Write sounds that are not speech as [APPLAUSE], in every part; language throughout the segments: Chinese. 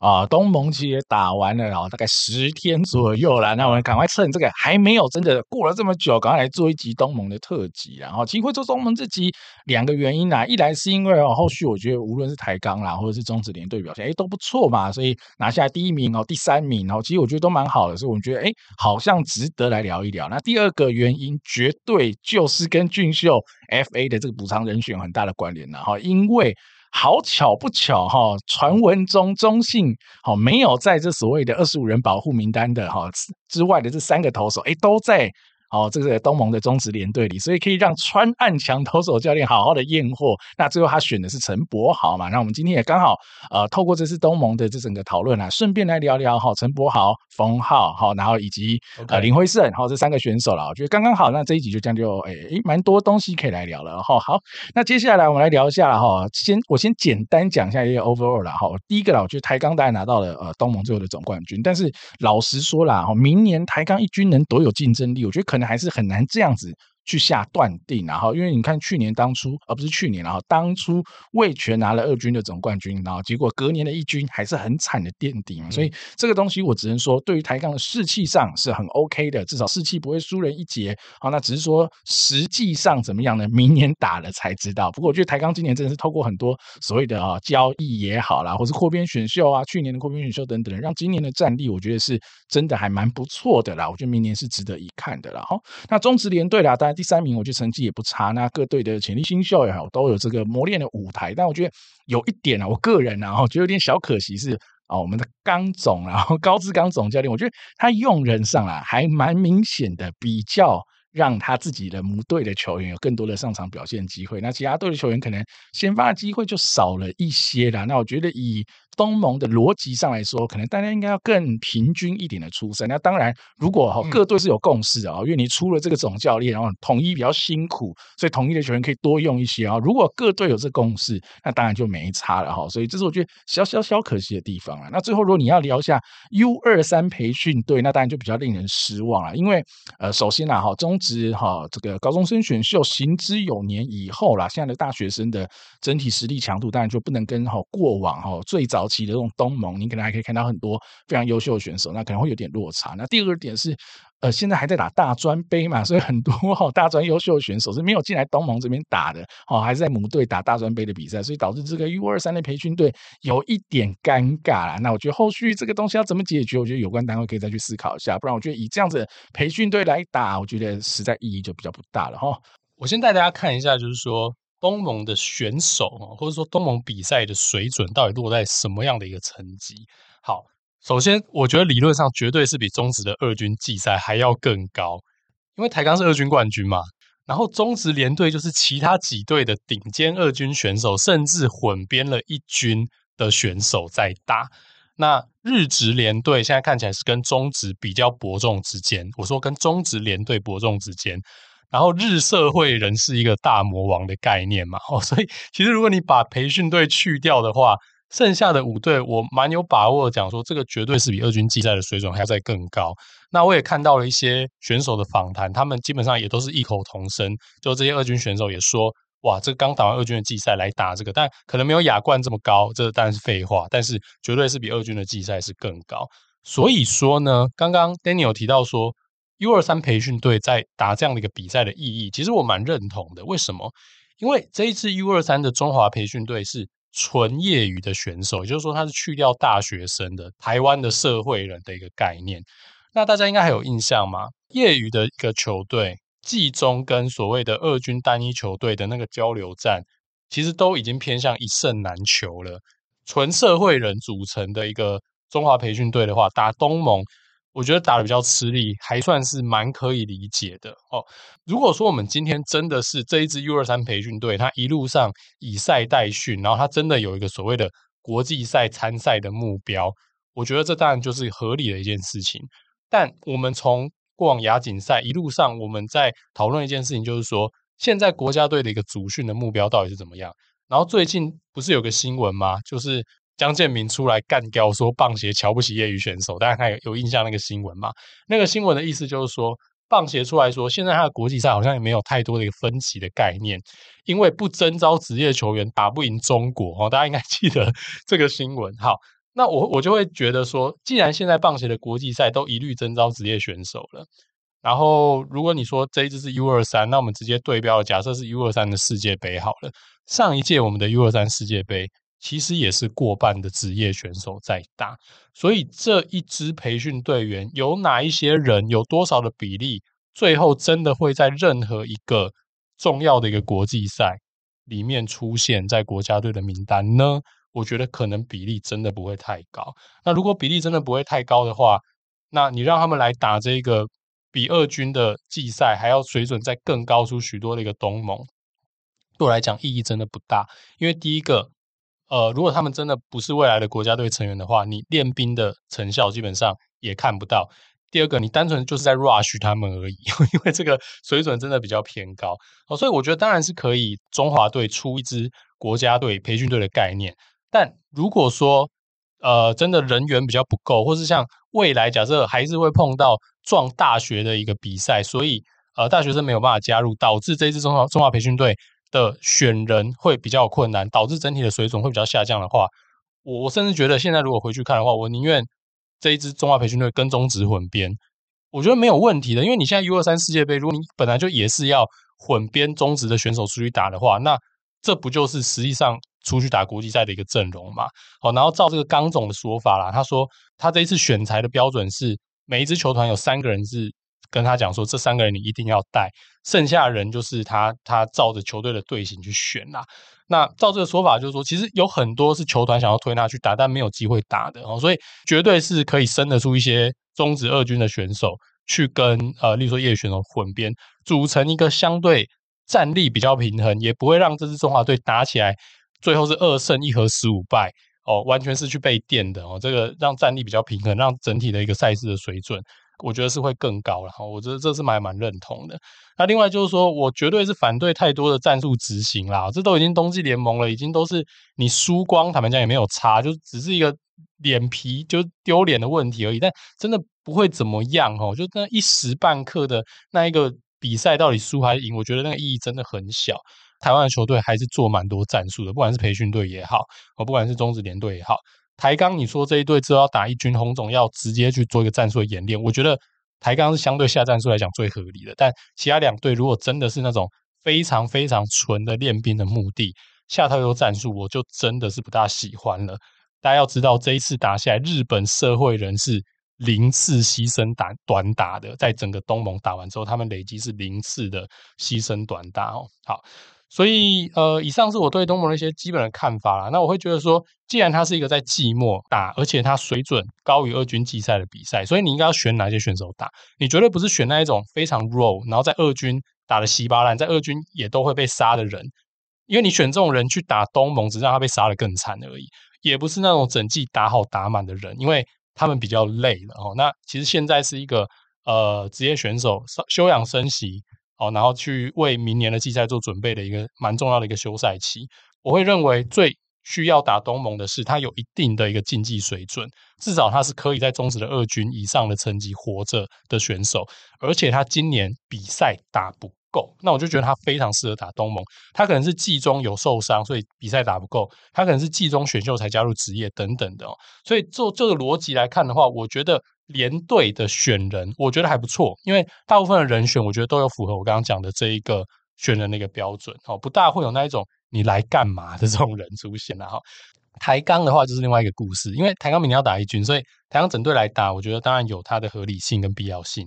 啊，东盟其实也打完了，然后大概十天左右了。那我们赶快趁这个还没有真的过了这么久，赶快来做一集东盟的特辑。然后，其实会做东盟这集两个原因啊，一来是因为哦，后续我觉得无论是台钢啦，或者是中职联队表现，哎，都不错嘛，所以拿下第一名哦，第三名，哦其实我觉得都蛮好的，所以我们觉得哎，好像值得来聊一聊。那第二个原因，绝对就是跟俊秀 FA 的这个补偿人选有很大的关联了哈，因为。好巧不巧哈，传闻中中信好没有在这所谓的二十五人保护名单的哈之外的这三个投手，诶都在。哦，这个东盟的中职联队里，所以可以让川岸强投手教练好好的验货。那最后他选的是陈柏豪嘛？那我们今天也刚好呃，透过这次东盟的这整个讨论啊，顺便来聊聊哈，陈柏豪、冯浩哈，然后以及.呃林辉胜哈这三个选手了。我觉得刚刚好，那这一集就这样就诶诶，蛮多东西可以来聊了哈。好，那接下来我们来聊一下哈，先我先简单讲一下一个 overall 啦哈。第一个啦，我觉得台钢大概拿到了呃东盟最后的总冠军，但是老实说啦哈，明年台钢一军能多有竞争力，我觉得可能还是很难这样子。去下断定，然后因为你看去年当初，而不是去年，然后当初魏权拿了二军的总冠军，然后结果隔年的一军还是很惨的垫底所以这个东西我只能说，对于台钢的士气上是很 OK 的，至少士气不会输人一截。好，那只是说实际上怎么样呢？明年打了才知道。不过我觉得台钢今年真的是透过很多所谓的啊交易也好啦，或是扩编选秀啊，去年的扩编选秀等等，让今年的战力我觉得是真的还蛮不错的啦。我觉得明年是值得一看的啦。好，那中职联队啦，当然。第三名，我觉得成绩也不差。那各队的潜力新秀也好，都有这个磨练的舞台。但我觉得有一点啊，我个人啊，我觉得有点小可惜是啊，我们的刚总然后 [LAUGHS] 高志刚总教练，我觉得他用人上来还蛮明显的，比较让他自己的母队的球员有更多的上场表现机会。那其他队的球员可能先发的机会就少了一些啦。那我觉得以东盟的逻辑上来说，可能大家应该要更平均一点的出赛。那当然，如果哈各队是有共识啊，因为你出了这个总教练，然后统一比较辛苦，所以统一的球员可以多用一些啊。如果各队有这共识，那当然就没差了哈。所以这是我觉得小小小可惜的地方啊。那最后，如果你要聊一下 U 二三培训队，那当然就比较令人失望了。因为呃，首先啦哈，中职哈这个高中生选秀行之有年以后啦，现在的大学生的整体实力强度，当然就不能跟哈过往哈最早。期的这种东盟，你可能还可以看到很多非常优秀的选手，那可能会有点落差。那第二个点是，呃，现在还在打大专杯嘛，所以很多哈大专优秀选手是没有进来东盟这边打的，哦，还是在母队打大专杯的比赛，所以导致这个 U 二三的培训队有一点尴尬啦。那我觉得后续这个东西要怎么解决，我觉得有关单位可以再去思考一下，不然我觉得以这样子培训队来打，我觉得实在意义就比较不大了哈。我先带大家看一下，就是说。东盟的选手或者说东盟比赛的水准到底落在什么样的一个层级？好，首先我觉得理论上绝对是比中职的二军季赛还要更高，因为台钢是二军冠军嘛。然后中职联队就是其他几队的顶尖二军选手，甚至混编了一军的选手在打。那日职联队现在看起来是跟中职比较伯仲之间。我说跟中职联队伯仲之间。然后日社会人是一个大魔王的概念嘛，哦，所以其实如果你把培训队去掉的话，剩下的五队我蛮有把握讲说，这个绝对是比二军季赛的水准还要再更高。那我也看到了一些选手的访谈，他们基本上也都是异口同声，就这些二军选手也说，哇，这刚打完二军的季赛来打这个，但可能没有亚冠这么高，这当然是废话，但是绝对是比二军的季赛是更高。所以说呢，刚刚 Daniel 提到说。U 二三培训队在打这样的一个比赛的意义，其实我蛮认同的。为什么？因为这一次 U 二三的中华培训队是纯业余的选手，也就是说他是去掉大学生的台湾的社会人的一个概念。那大家应该还有印象吗？业余的一个球队，季中跟所谓的二军单一球队的那个交流战，其实都已经偏向一胜难求了。纯社会人组成的一个中华培训队的话，打东盟。我觉得打得比较吃力，还算是蛮可以理解的哦。如果说我们今天真的是这一支 U 二三培训队，他一路上以赛代训，然后他真的有一个所谓的国际赛参赛的目标，我觉得这当然就是合理的一件事情。但我们从过往亚锦赛一路上，我们在讨论一件事情，就是说现在国家队的一个组训的目标到底是怎么样？然后最近不是有个新闻吗？就是。江建民出来干掉说棒协瞧不起业余选手，大家看有有印象那个新闻吗？那个新闻的意思就是说，棒协出来说，现在他的国际赛好像也没有太多的一个分歧的概念，因为不征召职业球员打不赢中国哦，大家应该记得 [LAUGHS] 这个新闻。好，那我我就会觉得说，既然现在棒协的国际赛都一律征召职业选手了。然后，如果你说这一支是 U 二三，那我们直接对标，假设是 U 二三的世界杯好了。上一届我们的 U 二三世界杯其实也是过半的职业选手在打，所以这一支培训队员有哪一些人，有多少的比例，最后真的会在任何一个重要的一个国际赛里面出现在国家队的名单呢？我觉得可能比例真的不会太高。那如果比例真的不会太高的话，那你让他们来打这个。比二军的季赛还要水准再更高出许多的一个东盟，对我来讲意义真的不大。因为第一个，呃，如果他们真的不是未来的国家队成员的话，你练兵的成效基本上也看不到。第二个，你单纯就是在 rush 他们而已，[LAUGHS] 因为这个水准真的比较偏高。哦，所以我觉得当然是可以中华队出一支国家队培训队的概念，但如果说呃真的人员比较不够，或是像未来假设还是会碰到。撞大学的一个比赛，所以呃，大学生没有办法加入，导致这支中华中华培训队的选人会比较困难，导致整体的水准会比较下降的话，我我甚至觉得现在如果回去看的话，我宁愿这一支中华培训队跟中职混编，我觉得没有问题的，因为你现在 U 二三世界杯，如果你本来就也是要混编中职的选手出去打的话，那这不就是实际上出去打国际赛的一个阵容嘛？好，然后照这个刚总的说法啦，他说他这一次选材的标准是。每一支球团有三个人是跟他讲说，这三个人你一定要带，剩下的人就是他他照着球队的队形去选啦。那照这个说法，就是说其实有很多是球团想要推他去打，但没有机会打的哦，所以绝对是可以生得出一些中职二军的选手去跟呃，例如说业余选手混编，组成一个相对战力比较平衡，也不会让这支中华队打起来最后是二胜一和十五败。哦，完全是去被电的哦，这个让战力比较平衡，让整体的一个赛事的水准，我觉得是会更高了哈。我觉得这是蛮蛮认同的。那另外就是说，我绝对是反对太多的战术执行啦，这都已经冬季联盟了，已经都是你输光，坦白讲也没有差，就只是一个脸皮就丢脸的问题而已。但真的不会怎么样哦，就那一时半刻的那一个比赛到底输还是赢，我觉得那个意义真的很小。台湾的球队还是做蛮多战术的，不管是培训队也好，哦，不管是中职联队也好，台钢你说这一队之后要打一军，红总要直接去做一个战术的演练，我觉得台钢是相对下战术来讲最合理的。但其他两队如果真的是那种非常非常纯的练兵的目的，下太多战术，我就真的是不大喜欢了。大家要知道，这一次打下来，日本社会人士零次牺牲打短打的，在整个东盟打完之后，他们累积是零次的牺牲短打哦。好。所以，呃，以上是我对东盟的一些基本的看法啦。那我会觉得说，既然它是一个在季末打，而且它水准高于二军季赛的比赛，所以你应该要选哪些选手打？你绝对不是选那一种非常弱，然后在二军打得稀巴烂，在二军也都会被杀的人。因为你选这种人去打东盟，只让他被杀得更惨而已。也不是那种整季打好打满的人，因为他们比较累了哦。那其实现在是一个呃职业选手休养生息。哦，然后去为明年的季赛做准备的一个蛮重要的一个休赛期，我会认为最需要打东盟的是他有一定的一个竞技水准，至少他是可以在中职的二军以上的成绩活着的选手，而且他今年比赛打不够，那我就觉得他非常适合打东盟。他可能是季中有受伤，所以比赛打不够；他可能是季中选秀才加入职业等等的哦。所以就这个逻辑来看的话，我觉得。连队的选人，我觉得还不错，因为大部分的人选，我觉得都有符合我刚刚讲的这一个选人的一个标准，哦，不大会有那一种你来干嘛的这种人出现了哈。台钢的话就是另外一个故事，因为台钢明年要打一军，所以台钢整队来打，我觉得当然有它的合理性跟必要性，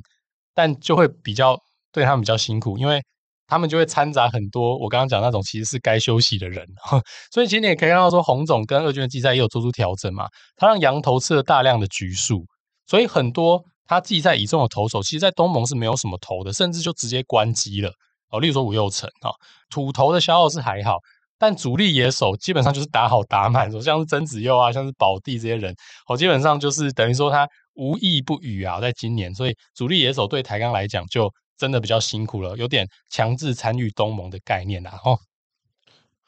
但就会比较对他们比较辛苦，因为他们就会掺杂很多我刚刚讲那种其实是该休息的人，[LAUGHS] 所以其实你也可以看到说洪总跟二军的季赛也有做出调整嘛，他让洋投吃了大量的局数。所以很多他季赛倚重的投手，其实，在东盟是没有什么投的，甚至就直接关机了。哦，例如说吴又成啊，土投的消耗是还好，但主力野手基本上就是打好打满，像是曾子佑啊，像是宝地这些人，哦，基本上就是等于说他无意不语啊，在今年，所以主力野手对台钢来讲就真的比较辛苦了，有点强制参与东盟的概念啦，哦。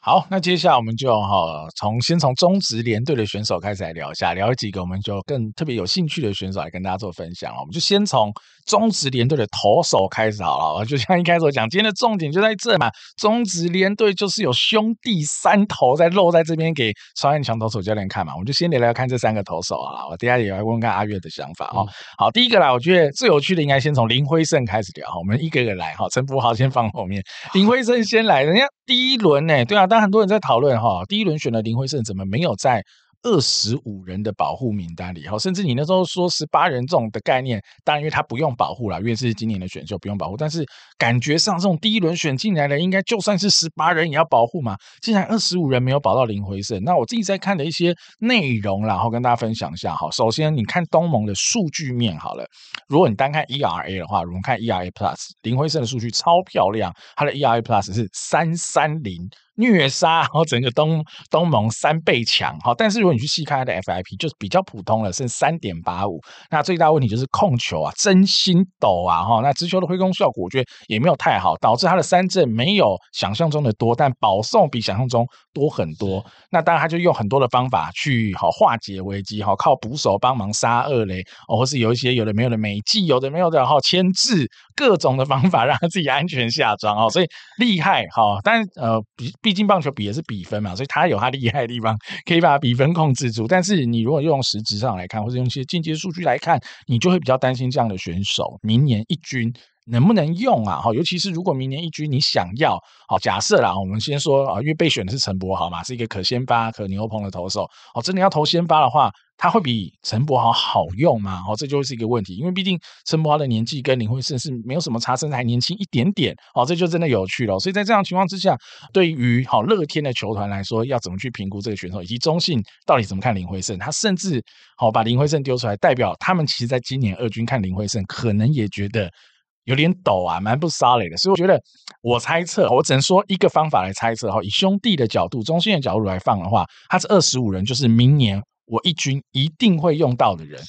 好，那接下来我们就哈从先从中职联队的选手开始来聊一下，聊几个我们就更特别有兴趣的选手来跟大家做分享。我们就先从中职联队的投手开始好了。就像一开始我讲，今天的重点就在这嘛。中职联队就是有兄弟三头在露在这边给超汉强投手教练看嘛。我们就先聊聊看这三个投手啊。我等下也来问问看阿月的想法哦。嗯、好，第一个啦，我觉得最有趣的应该先从林辉胜开始聊哈。我们一个个来哈，[LAUGHS] 陈福豪先放后面，林辉胜先来，人家第一轮呢，对啊。那很多人在讨论哈，第一轮选的林辉胜怎么没有在二十五人的保护名单里？哈，甚至你那时候说十八人这种的概念，当然因为他不用保护了，因为是今年的选秀不用保护。但是感觉上这种第一轮选进来的，应该就算是十八人也要保护嘛。竟然二十五人没有保到林辉胜，那我自己在看的一些内容，然后跟大家分享一下哈。首先，你看东盟的数据面好了，如果你单看 ERA 的话，我们看 ERA Plus，林辉胜的数据超漂亮，他的 ERA Plus 是三三零。虐杀，然后整个东东盟三倍强，哈，但是如果你去细看它的 FIP，就是比较普通了，剩三点八五。那最大问题就是控球啊，真心抖啊，哈，那直球的挥空效果，我觉得也没有太好，导致他的三振没有想象中的多，但保送比想象中多很多。那当然他就用很多的方法去好化解危机，好靠捕手帮忙杀二垒，哦，或是有一些有的没有的美技，有的没有的，好牵制各种的方法让他自己安全下庄哦，[LAUGHS] 所以厉害，哦，但呃毕。毕竟棒球比的是比分嘛，所以他有他厉害的地方，可以把比分控制住。但是你如果用实质上来看，或者用一些间接数据来看，你就会比较担心这样的选手明年一军能不能用啊？哈，尤其是如果明年一军你想要，好假设啦，我们先说啊，因为备选的是陈柏豪嘛，是一个可先发、可牛棚的投手，哦，真的要投先发的话。他会比陈柏豪好用吗？哦，这就是一个问题，因为毕竟陈柏豪的年纪跟林辉胜是没有什么差，甚至还年轻一点点。哦，这就真的有趣了。所以在这样情况之下，对于好乐天的球团来说，要怎么去评估这个选手，以及中信到底怎么看林辉胜？他甚至好把林辉胜丢出来，代表他们其实在今年二军看林辉胜，可能也觉得有点抖啊，蛮不 solid 的。所以我觉得，我猜测，我只能说一个方法来猜测哈，以兄弟的角度、中心的角度来放的话，他是二十五人，就是明年。我一军一定会用到的人，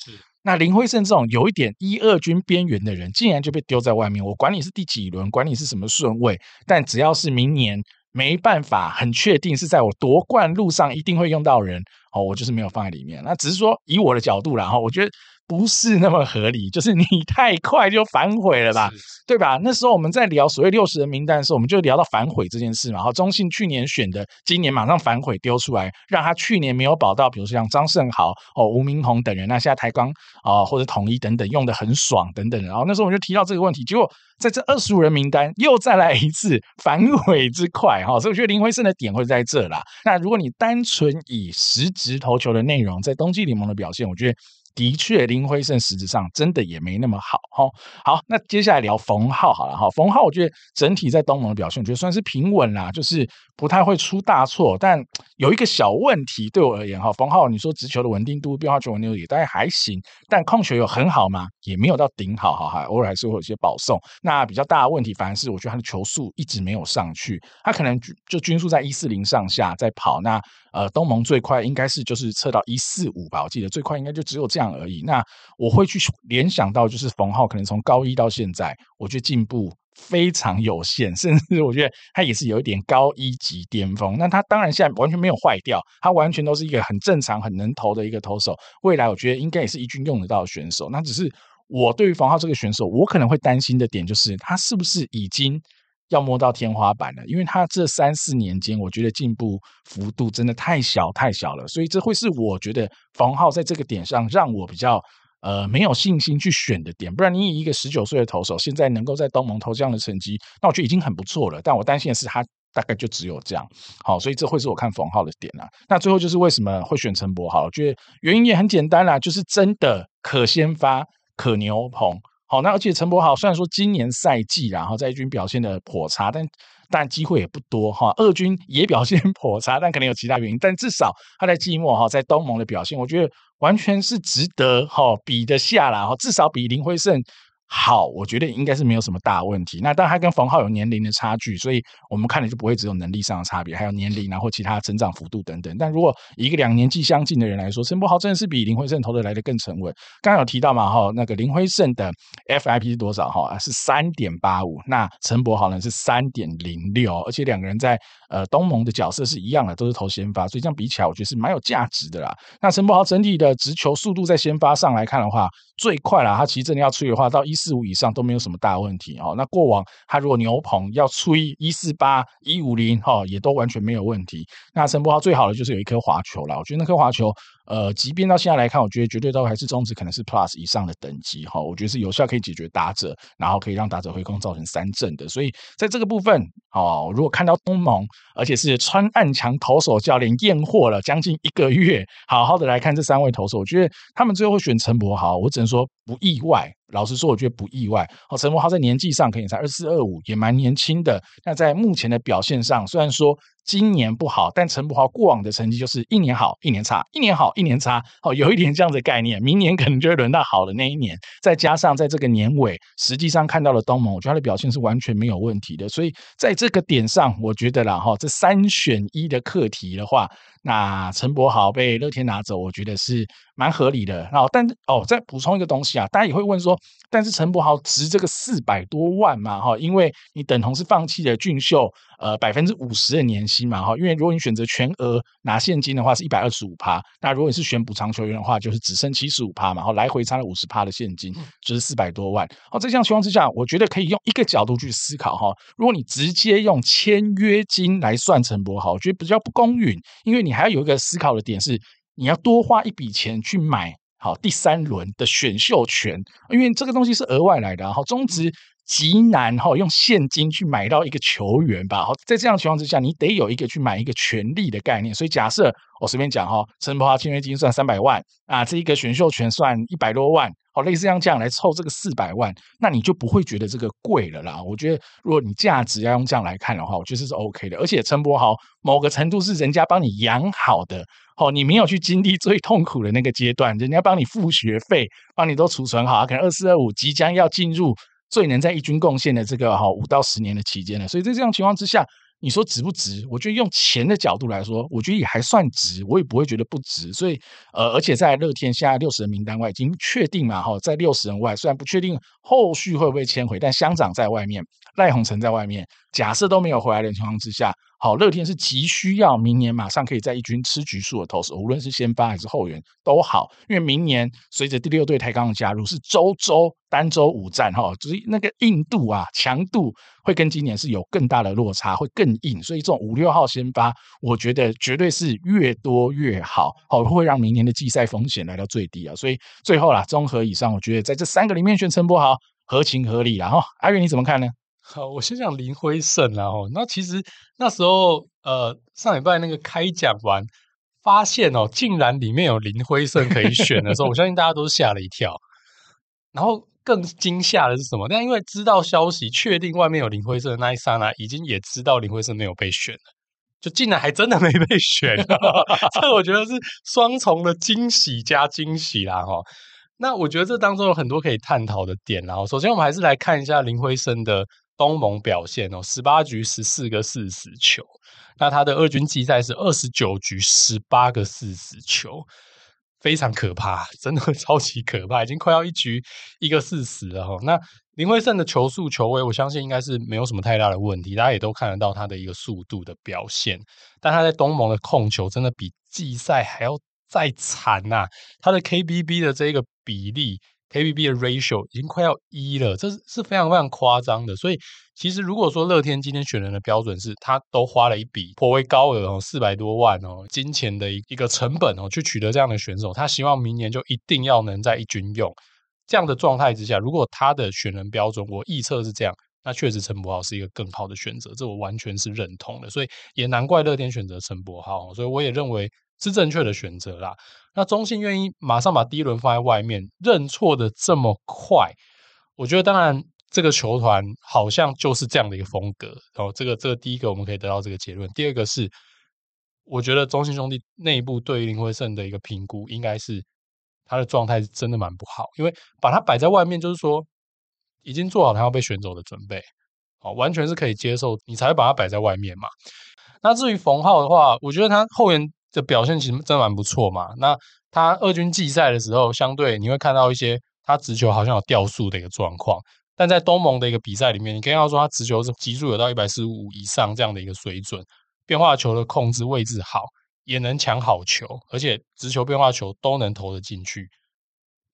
那林辉胜这种有一点一二军边缘的人，竟然就被丢在外面。我管你是第几轮，管你是什么顺位，但只要是明年没办法很确定是在我夺冠路上一定会用到人，哦，我就是没有放在里面。那只是说以我的角度啦，哈，我觉得。不是那么合理，[LAUGHS] 就是你太快就反悔了吧，对吧？那时候我们在聊所谓六十人名单的时候，我们就聊到反悔这件事嘛。然后中信去年选的，今年马上反悔丢出来，让他去年没有保到，比如说像张胜豪、哦吴明宏等人，那现在台钢啊、哦、或者统一等等用的很爽等等。然后那时候我们就提到这个问题，结果在这二十五人名单又再来一次反悔之快哈、哦，所以我觉得林辉胜的点会在这啦。那如果你单纯以实质投球的内容，在冬季联盟的表现，我觉得。的确，林辉胜实质上真的也没那么好哈。好，那接下来聊冯浩好了哈。冯浩，我觉得整体在东盟的表现，我觉得算是平稳啦，就是不太会出大错。但有一个小问题，对我而言哈，冯浩，你说直球的稳定度、变化球稳定度也大概还行，但控球有很好吗？也没有到顶好哈，哈，偶尔还是会有些保送。那比较大的问题，反而是我觉得他的球速一直没有上去，他可能就均速在一四零上下在跑。那呃，东盟最快应该是就是测到一四五吧，我记得最快应该就只有这样而已。那我会去联想到，就是冯浩可能从高一到现在，我觉得进步非常有限，甚至我觉得他也是有一点高一级巅峰。那他当然现在完全没有坏掉，他完全都是一个很正常、很能投的一个投手。未来我觉得应该也是一军用得到的选手。那只是我对于冯浩这个选手，我可能会担心的点就是他是不是已经。要摸到天花板了，因为他这三四年间，我觉得进步幅度真的太小太小了，所以这会是我觉得冯浩在这个点上让我比较呃没有信心去选的点。不然你以一个十九岁的投手，现在能够在东盟投这样的成绩，那我觉得已经很不错了。但我担心的是他大概就只有这样。好，所以这会是我看冯浩的点啊。那最后就是为什么会选陈柏豪？我觉得原因也很简单啦，就是真的可先发，可牛棚。好，那而且陈柏豪虽然说今年赛季然后在一军表现的颇差，但但机会也不多哈。二军也表现 [LAUGHS] 颇差，但可能有其他原因。但至少他在季末哈，在东盟的表现，我觉得完全是值得哈比得下来哈。至少比林辉胜好，我觉得应该是没有什么大问题。那当然，他跟冯浩有年龄的差距，所以我们看的就不会只有能力上的差别，还有年龄，然后其他成长幅度等等。但如果一个两年纪相近的人来说，陈柏豪真的是比林辉胜投的来的更沉稳。刚刚有提到嘛，哈，那个林辉胜的 FIP 是多少？哈，是三点八五。那陈柏豪呢是三点零六，而且两个人在呃东盟的角色是一样的，都是投先发，所以这样比起来，我觉得是蛮有价值的啦。那陈柏豪整体的直球速度在先发上来看的话，最快啦，它其实真的要吹的话，到一四五以上都没有什么大问题哦。那过往它如果牛棚要吹一四八、一五零哈，也都完全没有问题。那陈柏豪最好的就是有一颗滑球了，我觉得那颗滑球。呃，即便到现在来看，我觉得绝对都还是中职可能是 Plus 以上的等级哈。我觉得是有效可以解决打者，然后可以让打者回攻造成三振的。所以在这个部分哦，如果看到东盟，而且是穿暗墙投手教练验货了将近一个月，好好的来看这三位投手，我觉得他们最后选陈柏豪，我只能说不意外。老实说，我觉得不意外。哦，陈柏豪在年纪上可能才二四二五，也蛮年轻的。那在目前的表现上，虽然说。今年不好，但陈柏豪过往的成绩就是一年好，一年差，一年好，一年差。哦，有一点这样的概念，明年可能就会轮到好的那一年。再加上在这个年尾，实际上看到了东盟，我觉得他的表现是完全没有问题的。所以在这个点上，我觉得啦，哈，这三选一的课题的话，那陈柏豪被乐天拿走，我觉得是蛮合理的。然后，但哦，再补充一个东西啊，大家也会问说，但是陈柏豪值这个四百多万嘛？哈，因为你等同是放弃了俊秀。呃，百分之五十的年薪嘛，哈，因为如果你选择全额拿现金的话，是一百二十五趴。那如果你是选补偿球员的话，就是只剩七十五趴嘛，然后来回差了五十趴的现金，就是四百多万。哦，在这样情况之下，我觉得可以用一个角度去思考哈。如果你直接用签约金来算陈柏豪，我觉得比较不公允，因为你还要有一个思考的点是，你要多花一笔钱去买好第三轮的选秀权，因为这个东西是额外来的。然后中职。极难哈，用现金去买到一个球员吧。好，在这样的情况之下，你得有一个去买一个权利的概念。所以假设我随便讲哈，陈柏豪签约金算三百万啊，这一个选秀权算一百多万，好，类似像这样来凑这个四百万，那你就不会觉得这个贵了啦。我觉得如果你价值要用这样来看的话，我觉得是 OK 的。而且陈柏豪某个程度是人家帮你养好的，好，你没有去经历最痛苦的那个阶段，人家帮你付学费，帮你都储存好，可能二四二五即将要进入。最能在一军贡献的这个哈五到十年的期间了，所以在这样情况之下，你说值不值？我觉得用钱的角度来说，我觉得也还算值，我也不会觉得不值。所以呃，而且在乐天现在六十人名单外已经确定嘛哈，在六十人外，虽然不确定后续会不会迁回，但乡长在外面，赖鸿成在外面，假设都没有回来的情况之下。好，乐天是急需要明年马上可以在一军吃局数的投手，无论是先发还是后援都好，因为明年随着第六队台钢的加入，是周周单周五战哈，所以那个硬度啊强度会跟今年是有更大的落差，会更硬，所以这种五六号先发，我觉得绝对是越多越好，好会让明年的季赛风险来到最低啊，所以最后啦，综合以上，我觉得在这三个里面选陈柏豪合情合理啦哈，阿月你怎么看呢？好，我先讲林辉胜然后那其实那时候，呃，上礼拜那个开讲完，发现哦，竟然里面有林辉胜可以选的时候，我相信大家都是吓了一跳。然后更惊吓的是什么？但因为知道消息，确定外面有林辉胜的那一刹那，已经也知道林辉胜没有被选了，就竟然还真的没被选，[LAUGHS] 这我觉得是双重的惊喜加惊喜啦哈。那我觉得这当中有很多可以探讨的点，然后首先我们还是来看一下林辉胜的。东盟表现哦，十八局十四个四死球，那他的二军季赛是二十九局十八个四死球，非常可怕，真的 [LAUGHS] 超级可怕，已经快要一局一个四死了哈。那林辉胜的球速球威，我相信应该是没有什么太大的问题，大家也都看得到他的一个速度的表现，但他在东盟的控球真的比季赛还要再惨呐、他的 KBB 的这个比例。KBB 的 ratio 已经快要一了，这是是非常非常夸张的。所以，其实如果说乐天今天选人的标准是，他都花了一笔颇为高额哦，四百多万哦，金钱的一一个成本哦，去取得这样的选手，他希望明年就一定要能在一军用。这样的状态之下，如果他的选人标准我预测是这样，那确实陈柏豪是一个更好的选择，这我完全是认同的。所以也难怪乐天选择陈柏豪，所以我也认为。是正确的选择啦。那中信愿意马上把第一轮放在外面，认错的这么快，我觉得当然这个球团好像就是这样的一个风格。然哦，这个这个第一个我们可以得到这个结论。第二个是，我觉得中信兄弟内部对于林辉胜的一个评估，应该是他的状态是真的蛮不好，因为把他摆在外面，就是说已经做好他要被选走的准备，哦，完全是可以接受，你才会把他摆在外面嘛。那至于冯浩的话，我觉得他后援的表现其实真蛮不错嘛。那他二军季赛的时候，相对你会看到一些他直球好像有掉速的一个状况，但在东盟的一个比赛里面，你可以看到说他直球是极速有到一百四十五以上这样的一个水准，变化球的控制位置好，也能抢好球，而且直球变化球都能投得进去。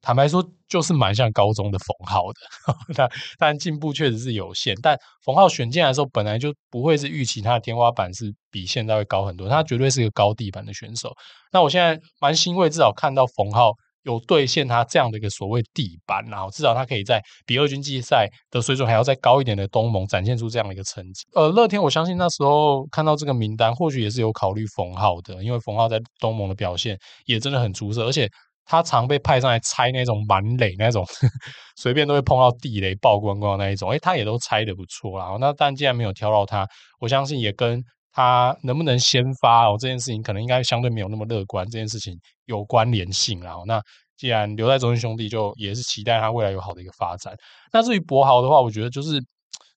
坦白说，就是蛮像高中的冯浩的，[LAUGHS] 但但进步确实是有限。但冯浩选进来的时候，本来就不会是预期他的天花板是比现在会高很多，他绝对是一个高地板的选手。那我现在蛮欣慰，至少看到冯浩有兑现他这样的一个所谓地板，然后至少他可以在比二军季赛的水准还要再高一点的东盟展现出这样的一个成绩。呃，乐天我相信那时候看到这个名单，或许也是有考虑冯浩的，因为冯浩在东盟的表现也真的很出色，而且。他常被派上来拆那种满垒那种，[LAUGHS] 随便都会碰到地雷爆光光那一种，诶，他也都拆得不错啦。那但既然没有挑到他，我相信也跟他能不能先发哦这件事情，可能应该相对没有那么乐观，这件事情有关联性啦。那既然留在中信兄弟，就也是期待他未来有好的一个发展。那至于柏豪的话，我觉得就是。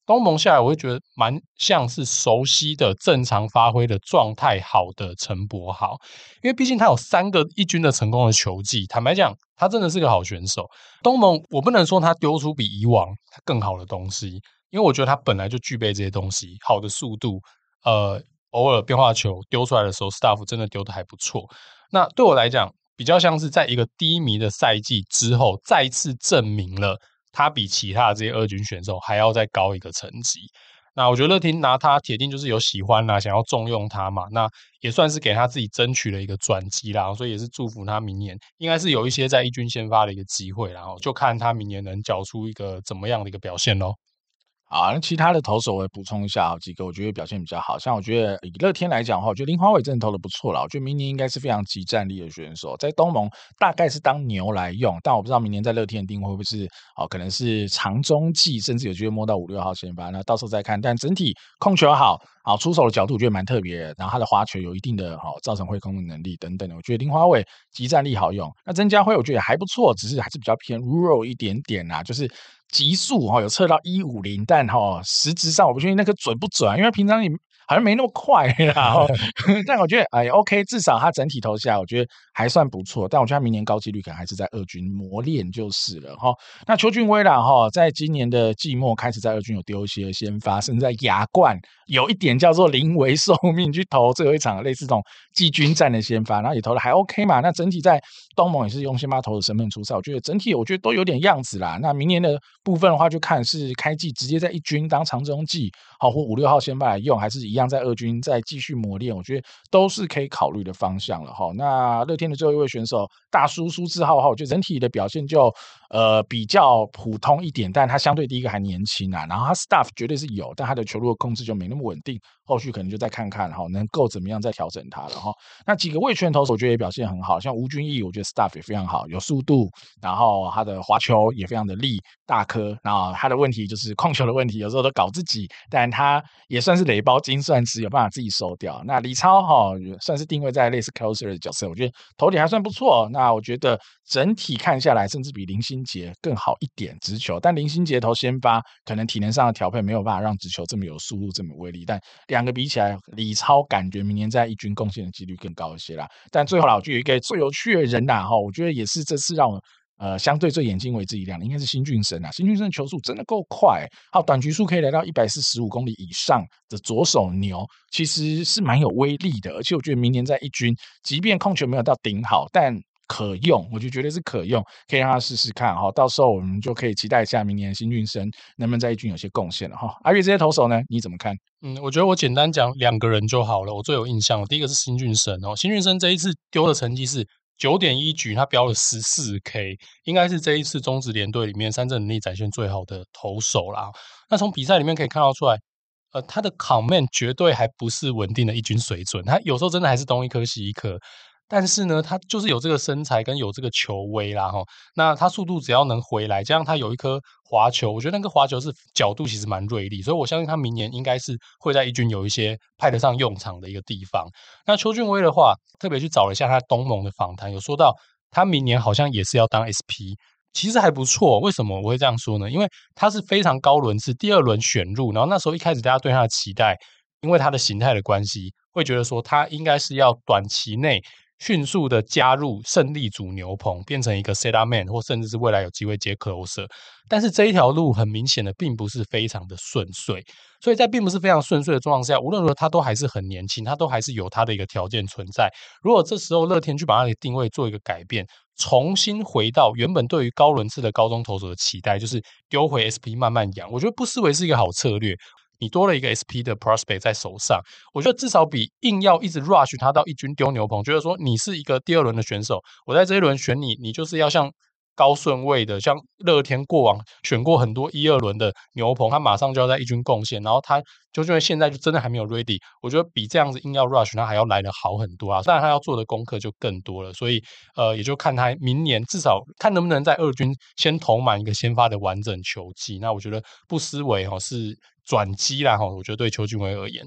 东盟下来，我会觉得蛮像是熟悉的、正常发挥的状态好的陈柏豪，因为毕竟他有三个一军的成功的球技。坦白讲，他真的是个好选手。东盟我不能说他丢出比以往更好的东西，因为我觉得他本来就具备这些东西，好的速度，呃，偶尔变化球丢出来的时候，staff 真的丢得还不错。那对我来讲，比较像是在一个低迷的赛季之后，再次证明了。他比其他的这些二军选手还要再高一个层级，那我觉得乐天拿他铁定就是有喜欢啦，想要重用他嘛，那也算是给他自己争取了一个转机啦，所以也是祝福他明年应该是有一些在一军先发的一个机会，然后就看他明年能缴出一个怎么样的一个表现喽。啊，那其他的投手我也补充一下好几个，我觉得表现比较好，像我觉得以乐天来讲的话，我觉得林华伟真的投的不错了。我觉得明年应该是非常即战力的选手，在东盟大概是当牛来用，但我不知道明年在乐天的定位会不会是哦，可能是长中继，甚至有机会摸到五六号先发，那到时候再看。但整体控球好，好出手的角度我觉得蛮特别，然后他的滑球有一定的好造成挥空的能力等等的，我觉得林华伟即战力好用。那曾家辉我觉得也还不错，只是还是比较偏 rural 一点点啊，就是。极速哈有测到一五零，但哈实质上我不确定那个准不准，因为平常你。好像没那么快啦，[LAUGHS] 但我觉得哎，OK，至少他整体投下来，我觉得还算不错。但我觉得他明年高几率可能还是在二军磨练就是了哈。那邱俊威啦哈，在今年的季末开始在二军有丢一些先发，甚至在亚冠有一点叫做临危受命去投最后一场类似这种季军战的先发，然后也投的还 OK 嘛。那整体在东盟也是用先发投的身份出赛，我觉得整体我觉得都有点样子啦。那明年的部分的话，就看是开季直接在一军当长中继，好或五六号先发来用，还是以。一样在二军在继续磨练，我觉得都是可以考虑的方向了哈。那乐天的最后一位选手大叔苏志浩哈，我觉得整体的表现就呃比较普通一点，但他相对第一个还年轻啊，然后他 stuff 绝对是有，但他的球路的控制就没那么稳定，后续可能就再看看哈，能够怎么样再调整他了哈。那几个味全投手我觉得也表现很好，像吴君义，我觉得 stuff 也非常好，有速度，然后他的滑球也非常的利大颗，然后他的问题就是控球的问题，有时候都搞自己，但他也算是雷包金。算是有办法自己收掉。那李超哈算是定位在类似 closer 的角色，我觉得投点还算不错。那我觉得整体看下来，甚至比林心杰更好一点直球。但林心杰投先发，可能体能上的调配没有办法让直球这么有速度、这么威力。但两个比起来，李超感觉明年在一军贡献的几率更高一些啦。但最后啦，我有一个最有趣的人呐，哈，我觉得也是这次让我。呃，相对最眼睛为之一亮的，应该是新俊生啊。新俊生的球速真的够快，好短局数可以来到一百四十五公里以上的左手牛，其实是蛮有威力的。而且我觉得明年在一军，即便控球没有到顶好，但可用，我就觉得是可用，可以让他试试看哈。到时候我们就可以期待一下明年新俊生能不能在一军有些贡献了哈。阿月这些投手呢，你怎么看？嗯，我觉得我简单讲两个人就好了。我最有印象第一个是新俊生哦，新俊生这一次丢的成绩是。九点一局，他飙了十四 K，应该是这一次中职联队里面三振能力展现最好的投手啦。那从比赛里面可以看到出来，呃，他的 command 绝对还不是稳定的一军水准，他有时候真的还是东一颗西一颗。但是呢，他就是有这个身材跟有这个球威啦哈。那他速度只要能回来，加上他有一颗滑球，我觉得那个滑球是角度其实蛮锐利，所以我相信他明年应该是会在一军有一些派得上用场的一个地方。那邱俊威的话，特别去找了一下他东盟的访谈，有说到他明年好像也是要当 SP。其实还不错。为什么我会这样说呢？因为他是非常高轮次，第二轮选入，然后那时候一开始大家对他的期待，因为他的形态的关系，会觉得说他应该是要短期内。迅速的加入胜利组牛棚，变成一个 setup man，或甚至是未来有机会接 closer。但是这一条路很明显的并不是非常的顺遂，所以在并不是非常顺遂的状况下，无论如何他都还是很年轻，他都还是有他的一个条件存在。如果这时候乐天去把他的定位做一个改变，重新回到原本对于高轮次的高中投手的期待，就是丢回 SP 慢慢养，我觉得不失为是一个好策略。你多了一个 SP 的 prospect 在手上，我觉得至少比硬要一直 rush 他到一军丢牛棚，觉得说你是一个第二轮的选手，我在这一轮选你，你就是要像。高顺位的，像乐天过往选过很多一二轮的牛棚，他马上就要在一军贡献，然后他就因为现在就真的还没有 ready，我觉得比这样子硬要 rush 他还要来的好很多啊！当然他要做的功课就更多了，所以呃，也就看他明年至少看能不能在二军先投满一个先发的完整球季。那我觉得不失为哦是转机啦哈，我觉得对邱俊威而言。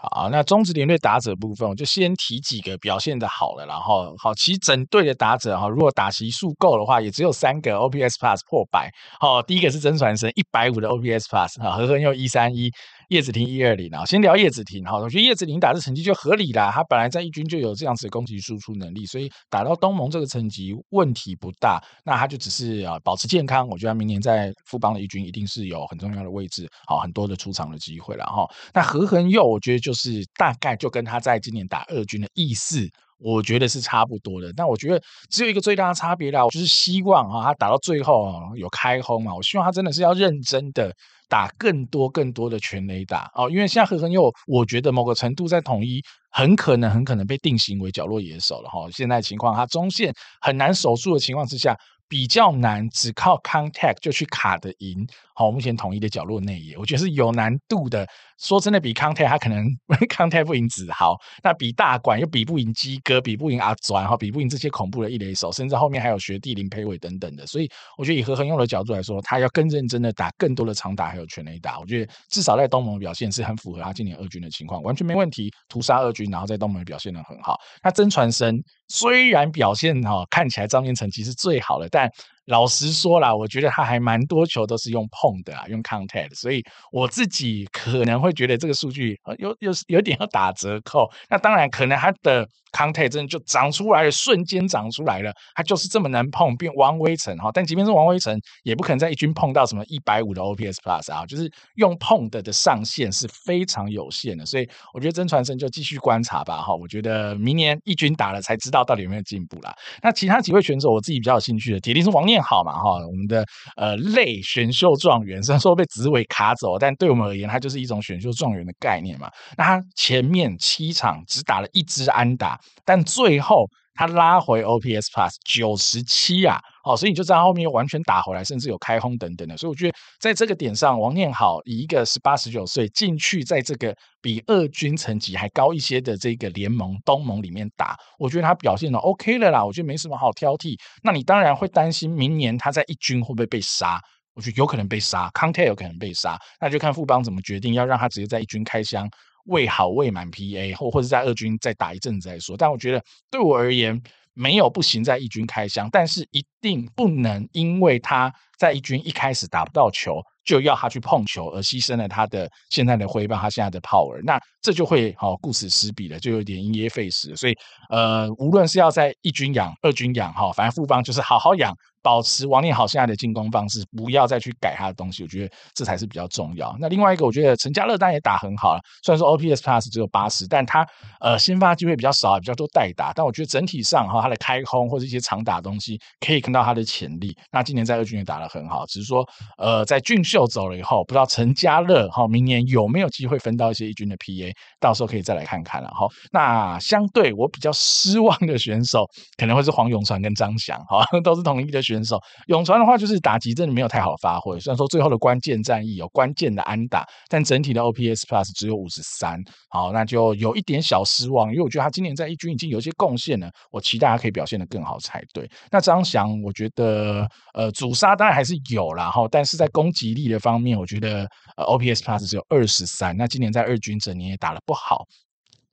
好，那中职联队打者部分，我就先提几个表现的好了，然后好，其实整队的打者哈，如果打席数够的话，也只有三个 OPS Plus 破百。好，第一个是曾传生一百五的 OPS Plus，哈，和和又一三一。叶子廷一二零啊，先聊叶子廷哈，我觉得叶子廷打的成绩就合理啦，他本来在一军就有这样子的攻击输出能力，所以打到东盟这个成绩问题不大。那他就只是啊保持健康，我觉得明年在富邦的一军一定是有很重要的位置，好很多的出场的机会了哈。那何恒佑我觉得就是大概就跟他在今年打二军的意思，我觉得是差不多的。但我觉得只有一个最大的差别啦，就是希望啊他打到最后啊有开轰嘛，我希望他真的是要认真的。打更多更多的全垒打哦，因为现在何恒佑，我觉得某个程度在统一很可能很可能被定型为角落野手了哈。现在情况，他中线很难守住的情况之下。比较难，只靠 contact 就去卡的赢。好，目前统一的角落内野，我觉得是有难度的。说真的，比 contact 他可能 [LAUGHS] contact 不赢子豪，那比大管又比不赢基哥，比不赢阿转，哈，比不赢这些恐怖的一垒手，甚至后面还有学弟林培伟等等的。所以，我觉得以何恒用的角度来说，他要更认真的打更多的长打，还有全垒打。我觉得至少在东盟表现是很符合他今年二军的情况，完全没问题。屠杀二军，然后在东盟表现得很好。那曾传生虽然表现哈看起来账面成绩是最好的，但老实说啦，我觉得他还蛮多球都是用碰的啊，用 contact，所以我自己可能会觉得这个数据有有有点要打折扣。那当然，可能他的 contact 真的就长出来了，瞬间长出来了，他就是这么难碰，变王威晨哈。但即便是王威晨，也不可能在一军碰到什么一百五的 OPS Plus 啊，就是用碰的的上限是非常有限的。所以我觉得曾传生就继续观察吧哈。我觉得明年一军打了才知道到底有没有进步啦。那其他几位选手，我自己比较有兴趣的，铁定是王念。好嘛哈，我们的呃类选秀状元，虽然说被职位卡走，但对我们而言，它就是一种选秀状元的概念嘛。那他前面七场只打了一支安打，但最后。他拉回 OPS Plus 九十七啊，哦，所以你就知道后面又完全打回来，甚至有开轰等等的。所以我觉得在这个点上，王念好以一个十八十九岁进去，在这个比二军层级还高一些的这个联盟东盟里面打，我觉得他表现的 OK 了啦，我觉得没什么好挑剔。那你当然会担心明年他在一军会不会被杀？我觉得有可能被杀康泰有可能被杀，那就看富邦怎么决定，要让他直接在一军开箱。未好未满 PA，或或者在二军再打一阵子再说。但我觉得对我而言，没有不行在一军开箱，但是一定不能因为他在一军一开始打不到球，就要他去碰球，而牺牲了他的现在的挥棒，他现在的 power，那这就会好顾此失彼了，就有点因噎废食。所以呃，无论是要在一军养、二军养哈，反正富邦就是好好养。保持王念好现在的进攻方式，不要再去改他的东西，我觉得这才是比较重要。那另外一个，我觉得陈家乐当然也打很好了，虽然说 OPS Plus 只有八十，但他呃先发机会比较少，比较多代打，但我觉得整体上哈，他的开轰或者一些长打东西，可以看到他的潜力。那今年在二军也打了很好，只是说呃在俊秀走了以后，不知道陈家乐哈明年有没有机会分到一些一军的 PA，到时候可以再来看看了哈。那相对我比较失望的选手，可能会是黄永传跟张翔哈，[LAUGHS] 都是统一的选手。永传的话，就是打击真的没有太好发挥。虽然说最后的关键战役有关键的安打，但整体的 OPS Plus 只有五十三，好，那就有一点小失望。因为我觉得他今年在一军已经有一些贡献了，我期待他可以表现得更好才对。那张翔，我觉得呃，主杀当然还是有啦，哈，但是在攻击力的方面，我觉得 OPS Plus 只有二十三。那今年在二军整年也打得不好。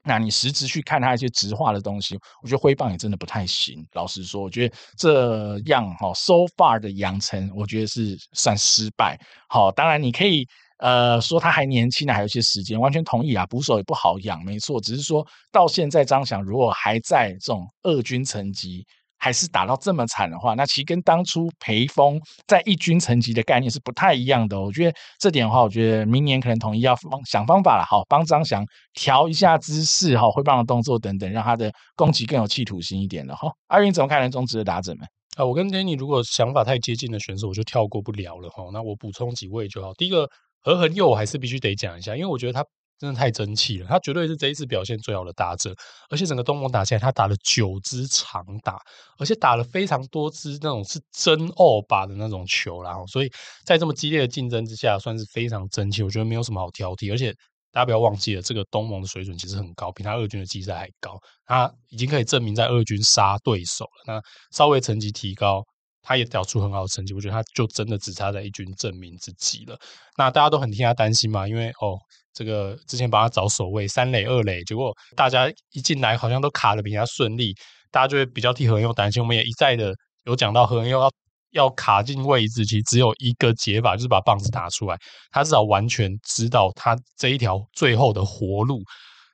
那你实质去看他一些直化的东西，我觉得挥棒也真的不太行。老实说，我觉得这样哈，so far 的养成，我觉得是算失败。好，当然你可以呃说他还年轻呢，还有一些时间，完全同意啊。捕手也不好养，没错。只是说到现在，张翔如果还在这种二军层级。还是打到这么惨的话，那其实跟当初培峰在一军层级的概念是不太一样的。我觉得这点的话，我觉得明年可能统一要方想方法了，好帮张翔调一下姿势，哈，挥棒的动作等等，让他的攻击更有企图心一点了。哈，阿云怎么看人？中职的打者们啊，我跟 Danny 如果想法太接近的选手，我就跳过不了了哈。那我补充几位就好。第一个何恒佑，我还是必须得讲一下，因为我觉得他。真的太争气了，他绝对是这一次表现最好的打者，而且整个东盟打起来，他打了九支长打，而且打了非常多支那种是真欧巴的那种球，然后所以在这么激烈的竞争之下，算是非常争气，我觉得没有什么好挑剔。而且大家不要忘记了，这个东盟的水准其实很高，比他二军的季赛还高，他已经可以证明在二军杀对手了。那稍微成绩提高，他也缴出很好的成绩，我觉得他就真的只差在一军证明自己了。那大家都很替他担心嘛，因为哦。这个之前帮他找守卫三垒二垒，结果大家一进来好像都卡得比他顺利，大家就会比较替何佑担心。我们也一再的有讲到何佑要要卡进位置，其实只有一个解法，就是把棒子打出来。他至少完全知道他这一条最后的活路，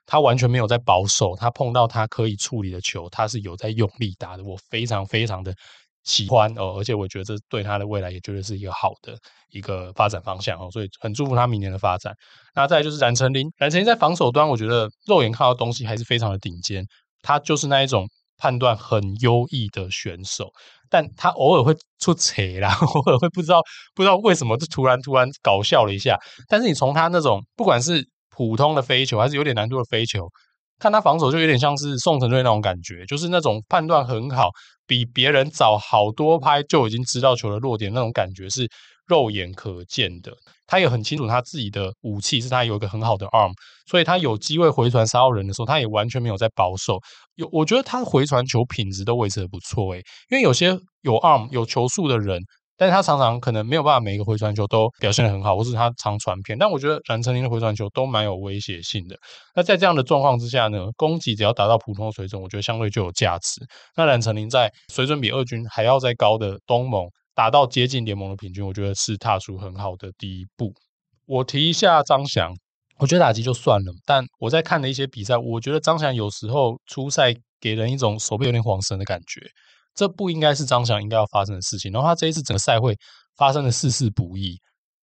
他完全没有在保守。他碰到他可以处理的球，他是有在用力打的。我非常非常的。喜欢哦，而且我觉得这对他的未来也绝对是一个好的一个发展方向哦，所以很祝福他明年的发展。那再就是冉成林，冉成林在防守端，我觉得肉眼看到东西还是非常的顶尖，他就是那一种判断很优异的选手，但他偶尔会出错啦，[LAUGHS] 偶尔会不知道不知道为什么就突然突然搞笑了一下，但是你从他那种不管是普通的飞球还是有点难度的飞球。看他防守就有点像是宋承瑞那种感觉，就是那种判断很好，比别人早好多拍就已经知道球的落点那种感觉是肉眼可见的。他也很清楚他自己的武器是他有一个很好的 arm，所以他有机会回传杀到人的时候，他也完全没有在保守。有我觉得他回传球品质都维持的不错诶，因为有些有 arm 有球速的人。但是他常常可能没有办法每一个回传球都表现得很好，或是他常传偏。但我觉得冉成林的回传球都蛮有威胁性的。那在这样的状况之下呢，攻击只要达到普通的水准，我觉得相对就有价值。那冉成林在水准比二军还要再高的东盟，达到接近联盟的平均，我觉得是踏出很好的第一步。我提一下张翔，我觉得打击就算了，但我在看的一些比赛，我觉得张翔有时候出赛给人一种手背有点晃神的感觉。这不应该是张翔应该要发生的事情。然后他这一次整个赛会发生了四次补役，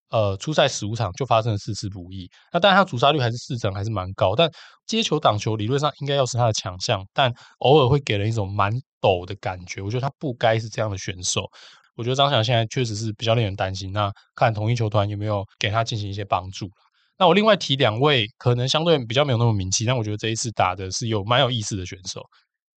呃，初赛十五场就发生了四次补役。那当然他主杀率还是四成，还是蛮高。但接球挡球理论上应该要是他的强项，但偶尔会给人一种蛮抖的感觉。我觉得他不该是这样的选手。我觉得张翔现在确实是比较令人担心。那看同一球团有没有给他进行一些帮助。那我另外提两位可能相对比较没有那么名气，但我觉得这一次打的是有蛮有意思的选手。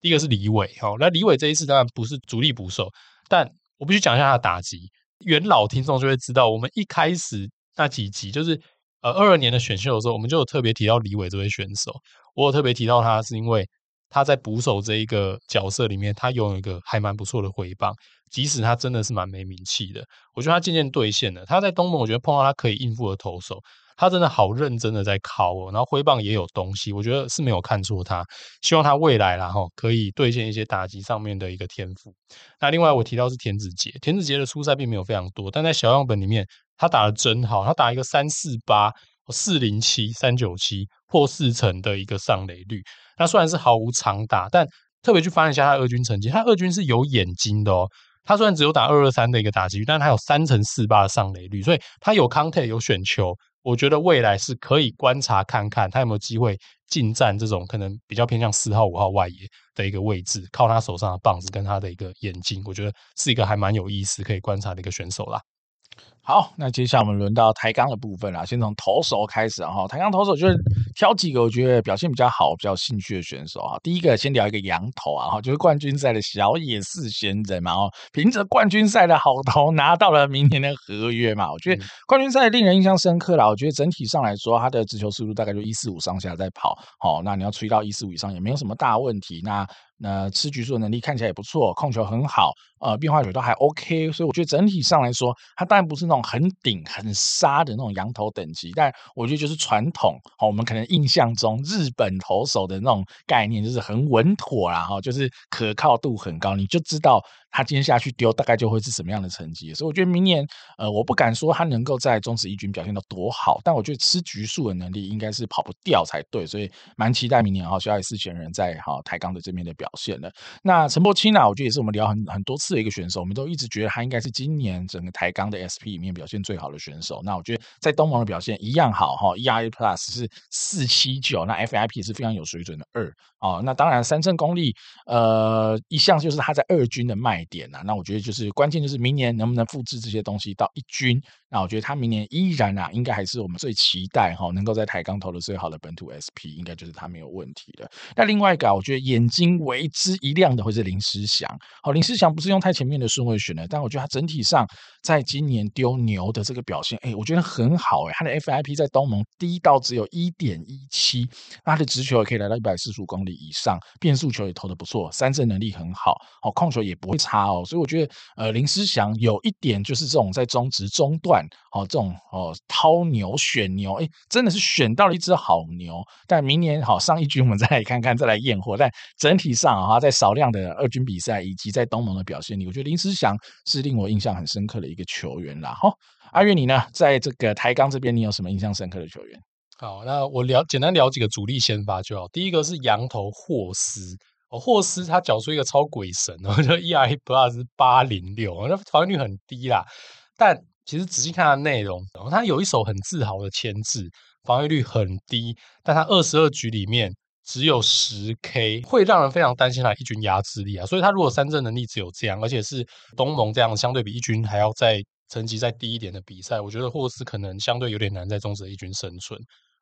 第一个是李伟，哦，那李伟这一次当然不是主力捕手，但我必须讲一下他的打击。元老听众就会知道，我们一开始那几集就是呃二二年的选秀的时候，我们就有特别提到李伟这位选手。我有特别提到他，是因为他在捕手这一个角色里面，他拥有一个还蛮不错的挥棒，即使他真的是蛮没名气的。我觉得他渐渐兑现了。他在东盟，我觉得碰到他可以应付的投手。他真的好认真的在考哦，然后挥棒也有东西，我觉得是没有看错他。希望他未来啦哈可以兑现一些打击上面的一个天赋。那另外我提到是田子杰，田子杰的出赛并没有非常多，但在小样本里面他打得真好，他打一个三四八四零七三九七破四成的一个上垒率。那虽然是毫无长打，但特别去翻一下他二军成绩，他二军是有眼睛的哦。他虽然只有打二二三的一个打击率，但他有三成四八的上垒率，所以他有 contact 有选球。我觉得未来是可以观察看看他有没有机会进站这种可能比较偏向四号五号外野的一个位置，靠他手上的棒子跟他的一个眼睛，我觉得是一个还蛮有意思可以观察的一个选手啦。好，那接下来我们轮到台钢的部分啦。先从投手开始哈，台钢投手就是挑几个我觉得表现比较好、比较兴趣的选手啊。第一个先聊一个洋投啊，哈，就是冠军赛的小野寺贤人嘛，哦，凭着冠军赛的好投拿到了明年的合约嘛。我觉得冠军赛令人印象深刻啦。我觉得整体上来说，他的直球速度大概就一四五上下在跑，好，那你要吹到一四五以上也没有什么大问题。那那吃局数的能力看起来也不错，控球很好，呃，变化球都还 OK，所以我觉得整体上来说，他当然不是那种很顶很杀的那种洋投等级，但我觉得就是传统，好，我们可能印象中日本投手的那种概念，就是很稳妥啦，哈，就是可靠度很高，你就知道。他今天下去丢，大概就会是什么样的成绩？所以我觉得明年，呃，我不敢说他能够在中职一军表现到多好，但我觉得吃局数的能力应该是跑不掉才对，所以蛮期待明年哈小野四选人在哈台钢的这边的表现的。那陈柏青呢，我觉得也是我们聊很很多次的一个选手，我们都一直觉得他应该是今年整个台钢的 SP 里面表现最好的选手。那我觉得在东盟的表现一样好哈，ERA Plus 是四七九，那 FIP 是非常有水准的二哦。那当然三振功力，呃，一向就是他在二军的卖点呐，那我觉得就是关键就是明年能不能复制这些东西到一军。那我觉得他明年依然啊，应该还是我们最期待哈，能够在台钢投的最好的本土 SP，应该就是他没有问题的。那另外一个，我觉得眼睛为之一亮的会是林思祥。好，林思祥不是用太前面的顺位选的，但我觉得他整体上在今年丢牛的这个表现，哎，我觉得很好哎。他的 FIP 在东盟低到只有一点一七，他的直球也可以来到一百四十五公里以上，变速球也投的不错，三振能力很好，好控球也不会差哦。所以我觉得，呃，林诗祥有一点就是这种在中职中段。哦，这种哦，掏牛选牛，哎，真的是选到了一只好牛。但明年好上一局，我们 [LAUGHS] 再来看看，再来验货。但整体上啊，在少量的二军比赛以及在东盟的表现里，我觉得林诗祥是令我印象很深刻的一个球员啦。好，阿月你呢，在这个台钢这边，你有什么印象深刻的球员？好，那我聊简单聊几个主力先发就好。第一个是羊头霍斯，哦，霍斯他缴出一个超鬼神哦，就 ERA Plus 八零六，那防御率很低啦，但。其实仔细看他的内容，然后他有一手很自豪的牵制，防御率很低，但他二十二局里面只有十 K，会让人非常担心他一军压制力啊。所以他如果三振能力只有这样，而且是东盟这样相对比一军还要再成绩再低一点的比赛，我觉得霍斯可能相对有点难在中职一军生存。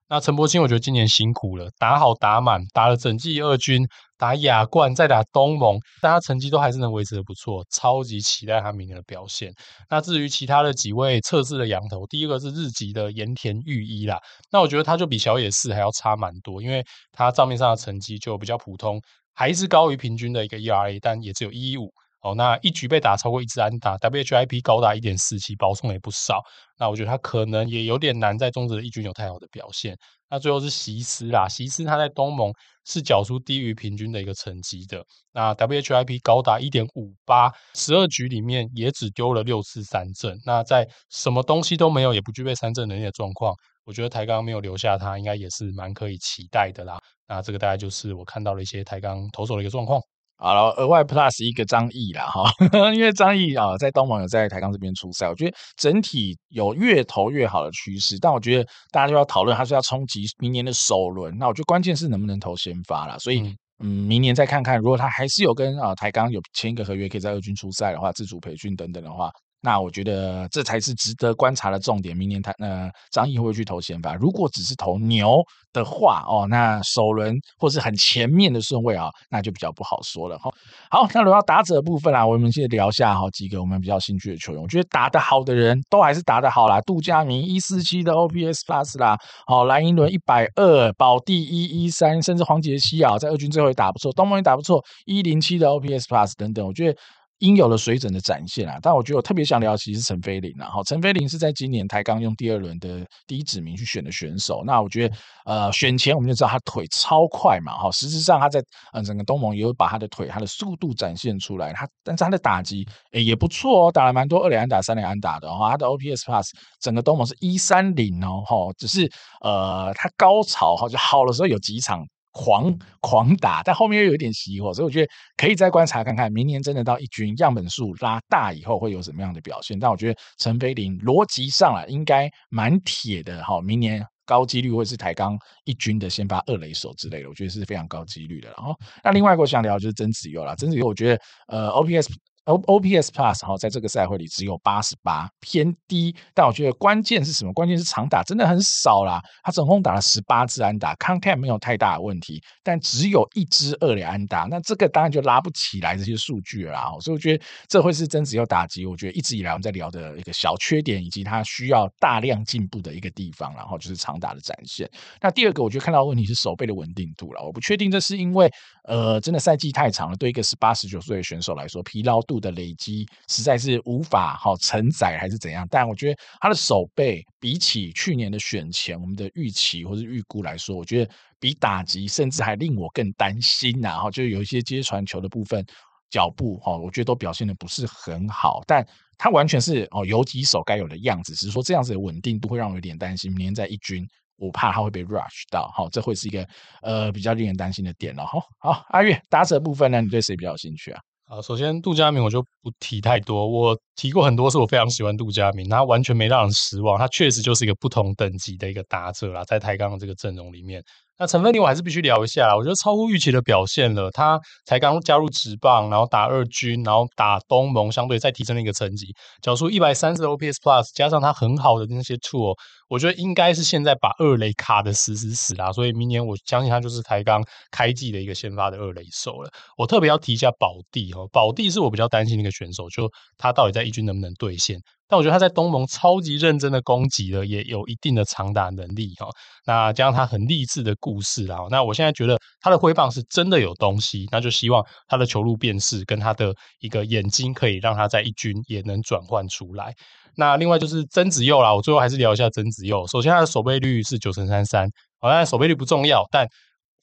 那陈柏青，我觉得今年辛苦了，打好打满，打了整季二军，打亚冠，再打东盟，但他成绩都还是能维持的不错，超级期待他明年的表现。那至于其他的几位测试的洋投，第一个是日籍的盐田裕一啦，那我觉得他就比小野寺还要差蛮多，因为他账面上的成绩就比较普通，还是高于平均的一个 ERA，但也只有一一五。哦，那一局被打超过一支安打，WHIP 高达一点四七，保送也不少。那我觉得他可能也有点难在中职的一军有太好的表现。那最后是席斯啦，席斯他在东盟是缴出低于平均的一个成绩的。那 WHIP 高达一点五八，十二局里面也只丢了六次三振。那在什么东西都没有，也不具备三振能力的状况，我觉得台钢没有留下他，应该也是蛮可以期待的啦。那这个大概就是我看到了一些台钢投手的一个状况。好了，额外 plus 一个张毅啦哈，[LAUGHS] 因为张毅啊在东盟有在台钢这边出赛，我觉得整体有越投越好的趋势，但我觉得大家就要讨论他是要冲击明年的首轮，那我觉得关键是能不能投先发啦，所以嗯，嗯，明年再看看，如果他还是有跟啊台钢有签一个合约，可以在二军出赛的话，自主培训等等的话。那我觉得这才是值得观察的重点。明年他呃张毅会会去投先发？如果只是投牛的话哦，那首轮或是很前面的顺位啊，那就比较不好说了哈。好，那轮到打者部分啦，我们先聊下好几个我们比较兴趣的球员。我觉得打得好的人都还是打得好啦。杜佳明一四七的 OPS Plus 啦，好蓝寅伦一百二，保地一一三，甚至黄杰希啊，在二军最后也打不错，东盟也打不错，一零七的 OPS Plus 等等，我觉得。应有的水准的展现啊，但我觉得我特别想聊，其实是陈飞林啊。哈，陈飞林是在今年台钢用第二轮的第一指名去选的选手。那我觉得，呃，选前我们就知道他腿超快嘛，哈。实际上他在呃整个东盟也有把他的腿、他的速度展现出来。他但是他的打击诶也不错哦，打了蛮多二连安打、三连安打的哈。他的 OPS Plus 整个东盟是一三零哦，哈，只是呃他高潮哈就好的时候有几场。狂狂打，但后面又有一点熄火，所以我觉得可以再观察看看，明年真的到一军样本数拉大以后会有什么样的表现。但我觉得陈飞林逻辑上啊，应该蛮铁的哈，明年高几率会是台钢一军的先发二垒手之类的，我觉得是非常高几率的。然后，那另外一个我想聊就是曾子佑啦，曾子佑我觉得呃 OPS。O O P S Plus 哈，在这个赛会里只有八十八，偏低。但我觉得关键是什么？关键是长打真的很少啦。他总共打了十八支安打，contact 没有太大的问题，但只有一支二垒安打。那这个当然就拉不起来这些数据了啦。所以我觉得这会是真子佑打击，我觉得一直以来我们在聊的一个小缺点，以及他需要大量进步的一个地方。然后就是长打的展现。那第二个，我觉得看到问题是手背的稳定度了。我不确定这是因为呃，真的赛季太长了，对一个十八十九岁的选手来说，疲劳度。的累积实在是无法好承载，还是怎样？但我觉得他的手背比起去年的选前我们的预期或是预估来说，我觉得比打击甚至还令我更担心呐！哈，就有一些接传球的部分，脚步哈，我觉得都表现的不是很好，但他完全是哦游击手该有的样子，只是说这样子的稳定度会让我有点担心，明年在一军。我怕他会被 rush 到，好，这会是一个呃比较令人担心的点了。好，好，阿月打者部分呢，你对谁比较有兴趣啊？啊，首先杜佳明我就不提太多，我提过很多次，我非常喜欢杜佳明，他完全没让人失望，他确实就是一个不同等级的一个打者啦，在台钢的这个阵容里面。那陈奋霖我还是必须聊一下，我觉得超乎预期的表现了。他才刚加入职棒，然后打二军，然后打东盟，相对再提升了一个层级，缴出一百三十的 OPS Plus，加上他很好的那些 tool，我觉得应该是现在把二垒卡的死死死啦。所以明年我相信他就是台钢开季的一个先发的二垒手了。我特别要提一下宝地哈，宝地是我比较担心的一个选手，就他到底在一军能不能兑现？但我觉得他在东盟超级认真的攻击了，也有一定的长打能力哈。那加上他很励志的故事啦，那我现在觉得他的挥棒是真的有东西，那就希望他的球路辨识跟他的一个眼睛可以让他在一军也能转换出来。那另外就是曾子佑啦，我最后还是聊一下曾子佑。首先他的守备率是九成三三，好，但守备率不重要，但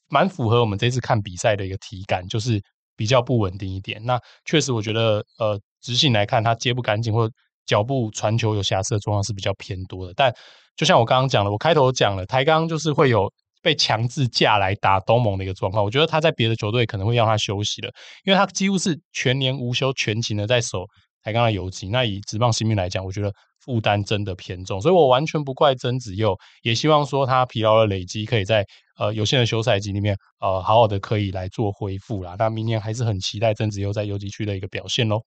蛮符合我们这次看比赛的一个体感，就是比较不稳定一点。那确实我觉得呃，直性来看他接不干净或。脚步传球有瑕疵的状况是比较偏多的，但就像我刚刚讲了，我开头讲了，台钢就是会有被强制架来打东盟的一个状况。我觉得他在别的球队可能会让他休息了，因为他几乎是全年无休、全勤的在守台钢的游击。那以职棒新兵来讲，我觉得负担真的偏重，所以我完全不怪曾子佑，也希望说他疲劳的累积可以在呃有限的休赛季里面呃好好的可以来做恢复啦。那明年还是很期待曾子佑在游击区的一个表现喽。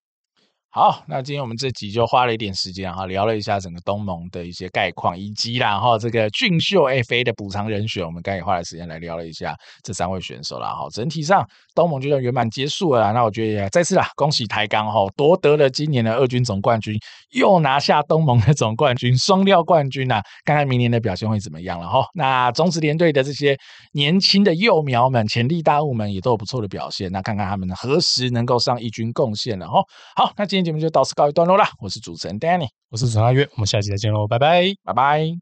好，那今天我们这集就花了一点时间哈，聊了一下整个东盟的一些概况，以及然后这个俊秀 FA 的补偿人选，我们刚也花了时间来聊了一下这三位选手了哈。整体上东盟就算圆满结束了，那我觉得也再次啦，恭喜台钢哈，夺得了今年的二军总冠军，又拿下东盟的总冠军，双料冠军呐、看看明年的表现会怎么样了哈。那中职联队的这些年轻的幼苗们、潜力大物们也都有不错的表现，那看看他们何时能够上一军贡献了哈。好，那今天节目就到此告一段落啦。我是主持人 Danny，我是陈阿月，我们下期再见喽，拜拜，拜拜。